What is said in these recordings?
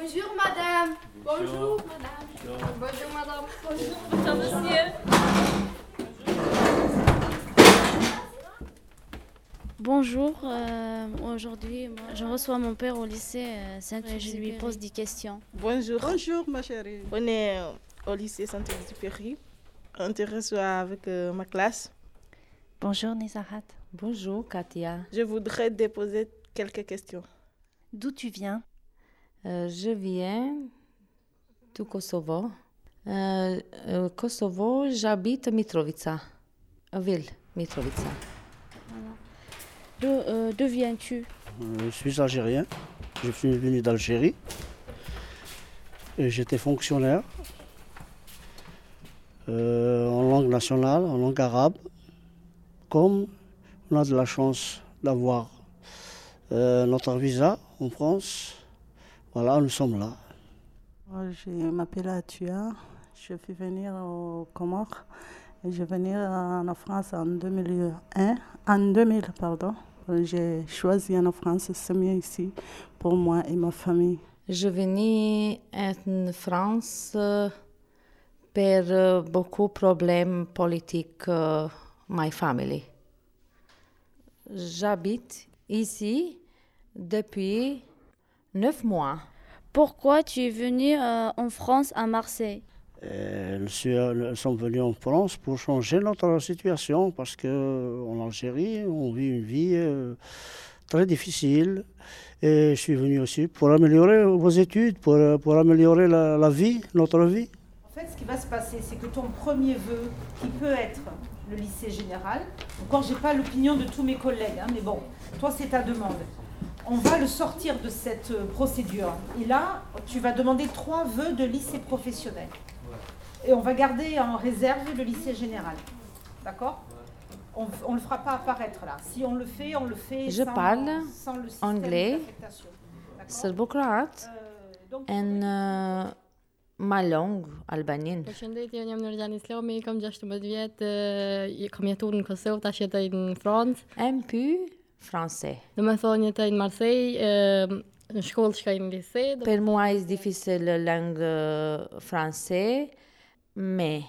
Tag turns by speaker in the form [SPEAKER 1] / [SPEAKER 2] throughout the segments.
[SPEAKER 1] Bonjour madame. Bonjour madame. Bonjour madame. Bonjour monsieur.
[SPEAKER 2] Bonjour, euh, aujourd'hui je reçois mon père au lycée euh, saint et je lui pose des questions.
[SPEAKER 3] Bonjour. Bonjour ma chérie. On est au lycée Saint-Exupéry. On te reçoit avec euh, ma classe.
[SPEAKER 4] Bonjour Nisahat.
[SPEAKER 5] Bonjour Katia.
[SPEAKER 3] Je voudrais déposer quelques questions.
[SPEAKER 4] D'où tu viens?
[SPEAKER 5] Euh, je viens du Kosovo. Euh, euh, Kosovo, j'habite Mitrovica, ville Mitrovica.
[SPEAKER 2] D'où euh, d'où viens-tu?
[SPEAKER 6] Euh, Je suis algérien. Je suis venu d'Algérie. J'étais fonctionnaire euh, en langue nationale, en langue arabe. Comme on a de la chance d'avoir euh, notre visa en France, voilà, nous sommes là.
[SPEAKER 7] Je m'appelle Atua. Je suis venir au Comores. Et je vais venir en France en 2001. En 2000, pardon. J'ai choisi en France, c'est mieux ici pour moi et ma famille.
[SPEAKER 5] Je venais en France pour beaucoup de problèmes politiques, euh, my family. J'habite ici depuis neuf mois.
[SPEAKER 2] Pourquoi tu es venu euh, en France à Marseille?
[SPEAKER 6] Et nous, sommes venus en France pour changer notre situation parce qu'en Algérie, on vit une vie euh, très difficile. Et je suis venu aussi pour améliorer vos études, pour, pour améliorer la, la vie, notre vie.
[SPEAKER 8] En fait, ce qui va se passer, c'est que ton premier vœu, qui peut être le lycée général, encore j'ai pas l'opinion de tous mes collègues, hein, mais bon, toi c'est ta demande. On va le sortir de cette euh, procédure. Et là, tu vas demander trois vœux de lycée professionnel. Et on va garder en réserve le lycée général. D'accord? On ne le fera pas apparaître là. Si on le fait, on le fait
[SPEAKER 5] Je
[SPEAKER 8] sans,
[SPEAKER 5] parle
[SPEAKER 8] sans le
[SPEAKER 5] anglais, Serbocroate en euh, ma langue albanienne.
[SPEAKER 9] Përshëndetje, unë jam Nurjan Islami, kam 16 vjet, kam jetuar në Kosovë, tash jetoj në Francë.
[SPEAKER 5] Un peu français.
[SPEAKER 9] Në Marseille, e, në shkollë shkoj në lise. Do...
[SPEAKER 5] Pour moi, c'est difficile la langue euh, française, mais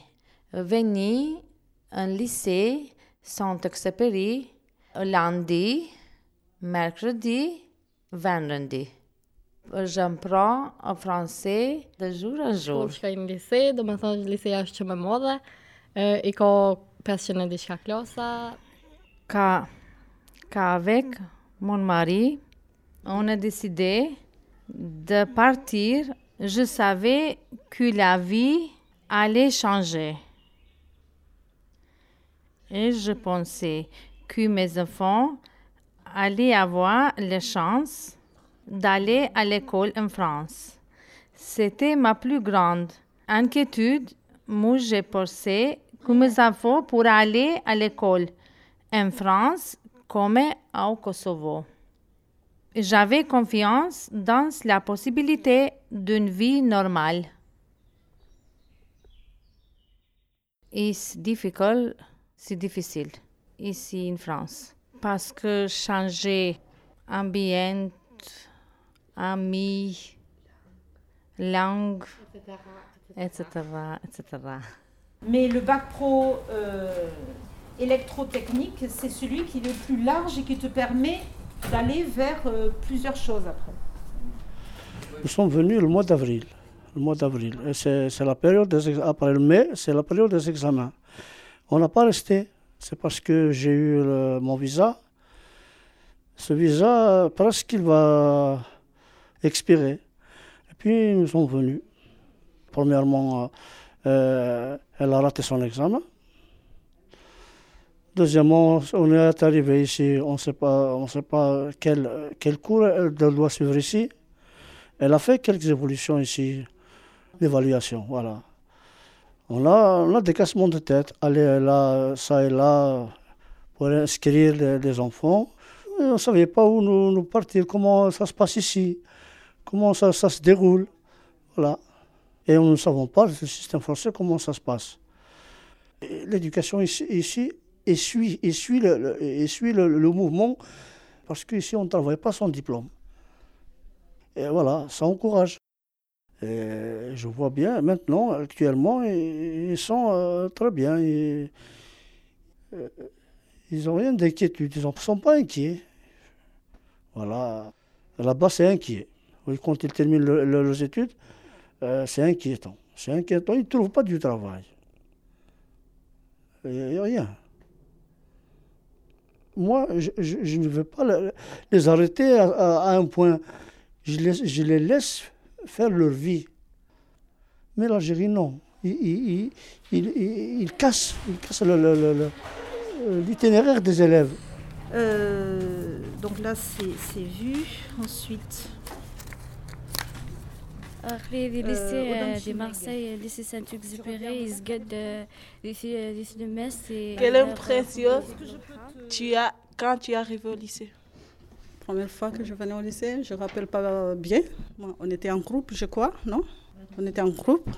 [SPEAKER 5] venir en lycée Saint-Exupéry lundi, mercredi, vendredi. J'apprends en français de jour en jour.
[SPEAKER 9] Shkollë shkoj në lise, do me thonë liseja është që më modhe, e, i ka 500 e diçka klasa,
[SPEAKER 5] Car, car avec mon mari, on a décidé de partir. Je savais que la vie allait changer. Et je pensais que mes enfants allaient avoir la chance d'aller à l'école en France. C'était ma plus grande inquiétude. Moi, j'ai pensé que mes enfants pourraient aller à l'école en France comme au Kosovo. J'avais confiance dans la possibilité d'une vie normale. Et c'est difficile, c'est difficile ici en France parce que changer ambiance, amis, langue, etc., etc.
[SPEAKER 8] Mais le bac pro euh, électrotechnique, c'est celui qui est le plus large et qui te permet d'aller vers euh, plusieurs choses après.
[SPEAKER 6] Nous sommes venus le mois d'avril. Le mois d'avril. C'est la période des après le mai, c'est la période des examens. On n'a pas resté. C'est parce que j'ai eu mon visa. Ce visa, presque il va expirer. Et puis nous sommes venus. Premièrement, euh, elle a raté son examen. Deuxièmement, on est arrivé ici, on ne sait pas, on sait pas quel, quel cours elle doit suivre ici. Elle a fait quelques évolutions ici, d'évaluation, voilà. On a, on a des cassements de tête, aller là, ça et là, pour inscrire les, les enfants. On ne savait pas où nous, partir, comment ça se passe ici, comment ça, se déroule, voilà. Et nous ne savons pas, le système français, comment ça se passe. L'éducation ici essuie, essuie, le, le- le- mouvement, parce qu'ici on ne travaille pas sans diplôme. Et voilà, ça encourage. Je vois bien, maintenant, actuellement, ils sont euh, très bien. Ils n'ont rien d'inquiétude, ils ne sont pas inquiets. Voilà. Là-bas, c'est inquiet. Quand ils terminent leurs études, c'est inquiétant. C'est inquiétant, ils ne trouvent pas du travail. Il n'y a rien. Moi, je, ne veux pas les arrêter à, un point. Je les, laisse faire leur vie. Mais l'Algérie, non. Il, il, casse, l'itinéraire des élèves.
[SPEAKER 8] Euh, donc là, c'est vu. Ensuite,
[SPEAKER 2] après les lycées de Marseille, le lycée Saint-Exupéry, Isgad, le lycée de Metz.
[SPEAKER 3] Quelle impression tu as quand tu es arrivé au lycée?
[SPEAKER 7] Première fois que je venais au lycée, je ne rappelle pas bien. On était en groupe, je crois, non? On était en groupe.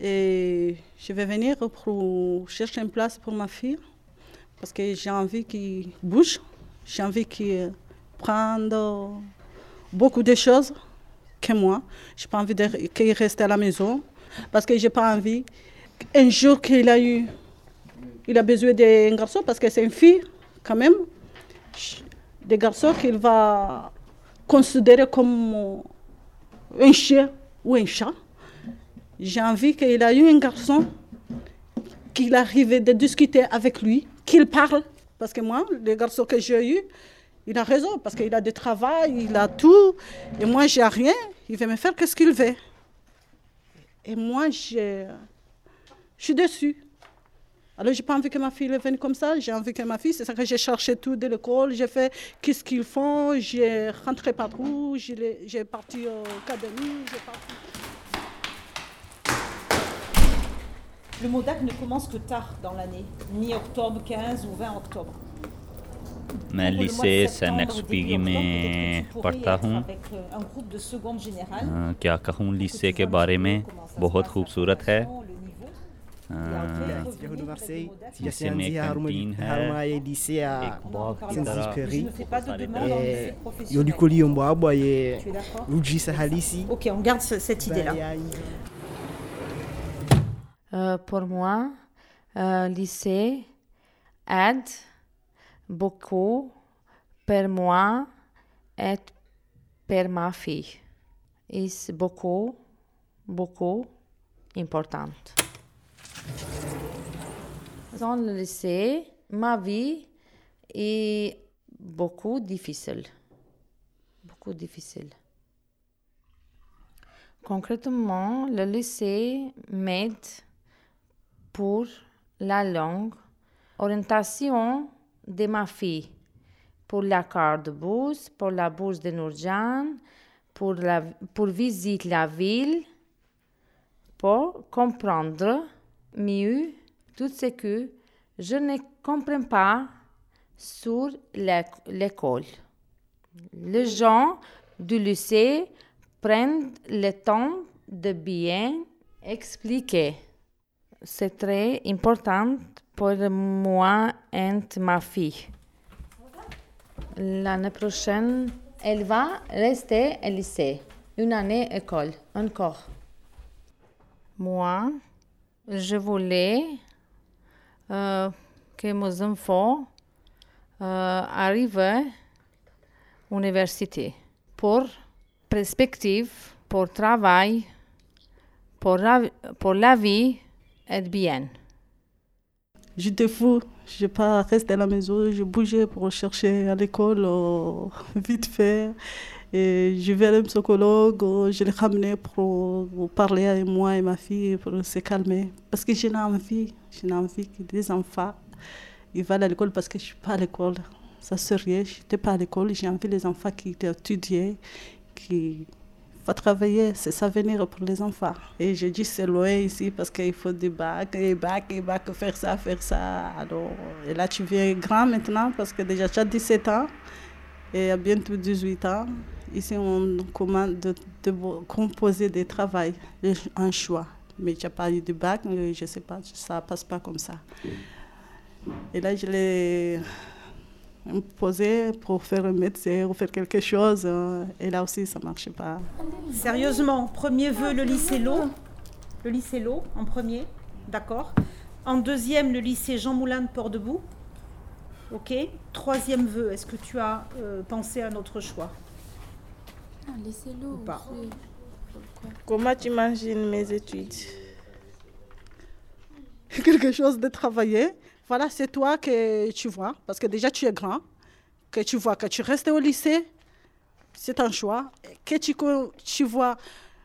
[SPEAKER 7] Et je vais venir pour chercher une place pour ma fille parce que j'ai envie qu'il bouge, j'ai envie qu'il prenne beaucoup de choses que moi. Je n'ai pas envie qu'il reste à la maison parce que je n'ai pas envie un jour qu'il a eu, il a besoin d'un garçon parce que c'est une fille quand même, des garçons qu'il va considérer comme un chien ou un chat. J'ai envie qu'il a eu un garçon, qu'il arrive de discuter avec lui, qu'il parle. Parce que moi, les garçons que j'ai eus, il a raison parce qu'il a du travail, il a tout. Et moi, j'ai rien. Il veut me faire ce qu'il veut. Et moi, je suis déçue. Alors, j'ai pas envie que ma fille vienne comme ça. J'ai envie que ma fille, c'est ça que j'ai cherché tout de l'école. J'ai fait qu'est-ce qu'ils font. J'ai rentré partout. J'ai parti au académie.
[SPEAKER 8] Le MODAC ne commence que tard dans l'année, mi-octobre, 15 ou 20 octobre.
[SPEAKER 10] मैं लिसे सैनक्सपीगी में पढ़ता हूँ क्या कहूँ लिसे के बारे में बहुत खूबसूरत है लिसे में कैंटीन है एक बाग की तरह
[SPEAKER 11] Yolikoli Omboabwa et Lujisa Halisi.
[SPEAKER 8] Ok, on garde cette idée-là.
[SPEAKER 5] Euh, pour moi, euh, lycée aide beaucoup pour moi et pour ma fille. C'est beaucoup, beaucoup important. Dans le lycée, ma vie est beaucoup difficile. Beaucoup difficile. Concrètement, le lycée m'aide pour la langue, orientation de ma fille pour la carte de bourse, pour la bourse de Nourjan, pour, pour visiter la ville, pour comprendre mieux tout ce que je ne comprends pas sur l'école. Les gens du lycée prennent le temps de bien expliquer. C'est très important pour moi et ma fille. L'année prochaine, elle va rester au lycée, une année école, encore. Moi, je voulais euh, que mes enfants euh, arrivent à l'université pour perspective, pour travail, pour la, pour la vie et bien.
[SPEAKER 7] J'étais fou. Je pas resté à la maison. Je bougeais pour chercher à l'école euh, vite fait. Et je vais à un psychologue. Je l'ai ramené pour, parler avec moi et ma fille pour se calmer. Parce que j'ai envie. J'ai envie que des enfants ils vont à l'école parce que je ne suis pas à l'école. Ça serait, je n'étais pas à l'école. J'ai envie les enfants qui étudiaient, qui travailler, c'est ça venir pour les enfants. Et je dis c'est loin ici parce qu'il faut des bacs, et bacs, et bacs, faire ça, faire ça. Alors, et là tu viens grand maintenant parce que déjà tu as 17 ans et à bientôt 18 ans. Ici on commande de, de composer des travaux, un choix. Mais tu n'as pas eu de bac, je ne sais pas, ça passe pas comme ça. Et là je l'ai me poser pour faire un médecin ou faire quelque chose. euh, Et là aussi, ça ne marchait pas.
[SPEAKER 8] Sérieusement, premier vœu, le lycée L'eau. Le lycée L'eau, en premier. D'accord. En deuxième, le lycée Jean Moulin de Port-Debout. Ok. Troisième vœu, est-ce que tu as euh, pensé à un autre choix Ou pas?
[SPEAKER 3] Comment tu imagines mes études?
[SPEAKER 7] Quelque chose de travailler. Voilà, c'est toi que tu vois, parce que déjà tu es grand, que tu vois que tu restes au lycée, c'est un choix. Que tu, vois,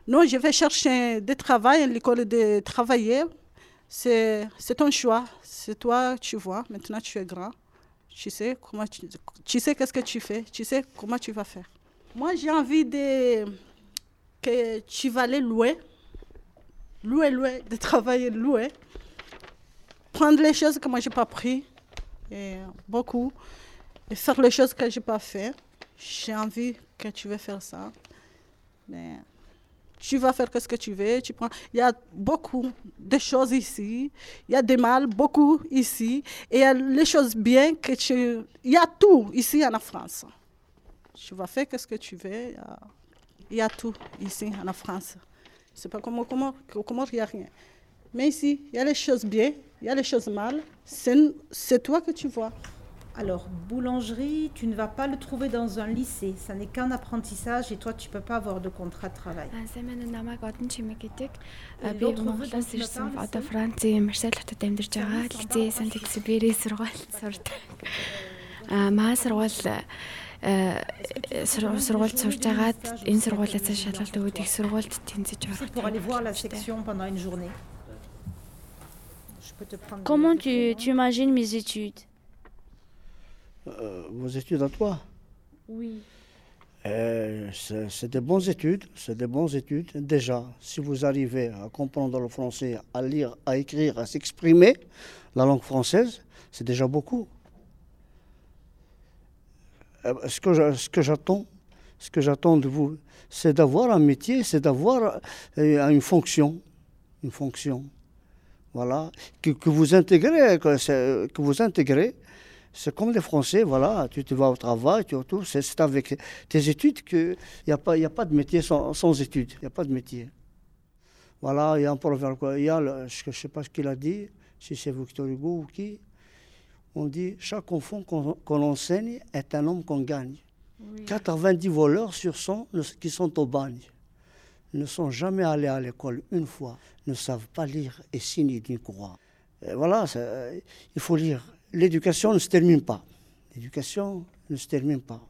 [SPEAKER 7] non, je vais chercher du travail l'école de travailler, c'est c'est ton choix. C'est toi, tu vois, maintenant tu es grand. Tu sais comment tu, tu sais qu'est-ce que tu fais, tu sais comment tu vas faire. Moi, j'ai envie de que tu vas aller louer, louer, louer, de travailler, louer prendre les choses que moi j'ai pas pris et beaucoup et faire les choses que j'ai pas fait. J'ai envie que tu veux faire ça. Mais tu vas faire ce que tu veux tu prends. Il y a beaucoup de choses ici. Il y a des mal beaucoup ici. Et il y a les choses bien que tu il y a tout ici en France. Tu vas faire ce que tu veux il y a, tout ici en France. C'est pas comme au Comore au il n'y a rien. Mais ici, il y a les choses bien, il y a les choses mal. C'est c'est toi que tu vois.
[SPEAKER 8] Alors, boulangerie, tu ne vas pas le trouver dans un lycée. Ça n'est qu'un apprentissage et toi, tu ne peux pas avoir de contrat de travail.
[SPEAKER 12] Сайн минь намайг одон чимэг гэдэг.
[SPEAKER 8] Euh,
[SPEAKER 12] Би
[SPEAKER 8] l'autre
[SPEAKER 12] Монголоос
[SPEAKER 8] vœu dont tu
[SPEAKER 12] ирсэн
[SPEAKER 8] m'as parlé,
[SPEAKER 12] одоо
[SPEAKER 8] c'est-
[SPEAKER 12] Францын Марсель хотод амьдарч байгаа. Лицей Сант Экзюпери сургууль сурдаг. Аа маа сургууль э, сургууль сургуульд сурж агаад энэ сургуулиас шалгалт өгөөд их сургуульд тэнцэж
[SPEAKER 8] C'est
[SPEAKER 12] орох.
[SPEAKER 8] Je peux te prendre.
[SPEAKER 2] Comment tu, tu imagines mes études
[SPEAKER 6] Euh, vos études à toi
[SPEAKER 8] Oui.
[SPEAKER 6] Euh, c'est des bonnes études, c'est des bonnes études. Déjà, si vous arrivez à comprendre le français, à lire, à écrire, à s'exprimer, la langue française, c'est déjà beaucoup. Euh, Ce que j'attends, ce que j'attends de vous, c'est d'avoir un métier, c'est d'avoir une fonction, une fonction. Voilà, que, que vous intégrez, que, vous intégrez. C'est comme les Français, voilà, tu, tu vas au travail, tu retournes, c'est c'est avec tes études qu'il n'y a, pas- y a pas de métier sans, sans études, il n'y a pas de métier. Voilà, il y a un proverbe, il y a, le- je ne sais pas ce qu'il a dit, si c'est Victor Hugo ou qui, on dit, chaque enfant qu'on enseigne est un homme qu'on gagne. 90 voleurs sur 100 ne- qui sont au bagne ne sont jamais allés à l'école une fois, ne savent pas lire et signer d'une croix. Et voilà, il faut lire. L'éducation ne se termine pas. L'éducation ne se termine pas.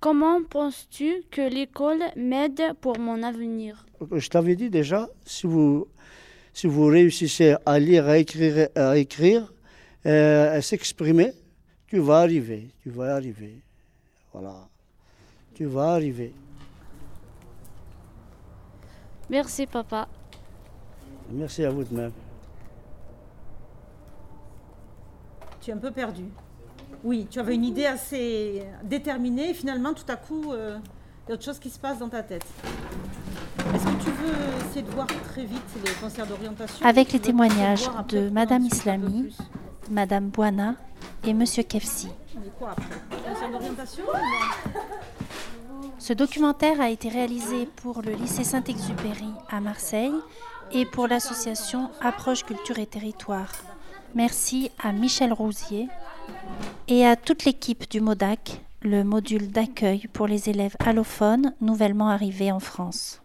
[SPEAKER 2] Comment penses-tu que l'école m'aide pour mon avenir?
[SPEAKER 6] Je t'avais dit déjà, si vous, si vous réussissez à lire, à écrire, à, écrire, euh, à s'exprimer, tu vas arriver, tu vas arriver. Voilà, tu vas arriver.
[SPEAKER 2] Merci papa.
[SPEAKER 6] Merci à vous de même.
[SPEAKER 8] Tu es un peu perdu. Oui, tu avais une idée assez déterminée et finalement, tout à coup, euh, il y a autre chose qui se passe dans ta tête. Est-ce que tu veux essayer de voir très vite les concerts d'orientation?
[SPEAKER 4] Avec les témoignages de Madame Islami, Madame Bouana et Monsieur Kefsi.
[SPEAKER 8] Quoi après? Concert d'orientation? Ou non
[SPEAKER 4] Ce documentaire a été réalisé pour le lycée Saint-Exupéry à Marseille et pour l'association Approche Culture et Territoire. Merci à Michel Rousier et à toute l'équipe du MODAC, le module d'accueil pour les élèves allophones nouvellement arrivés en France.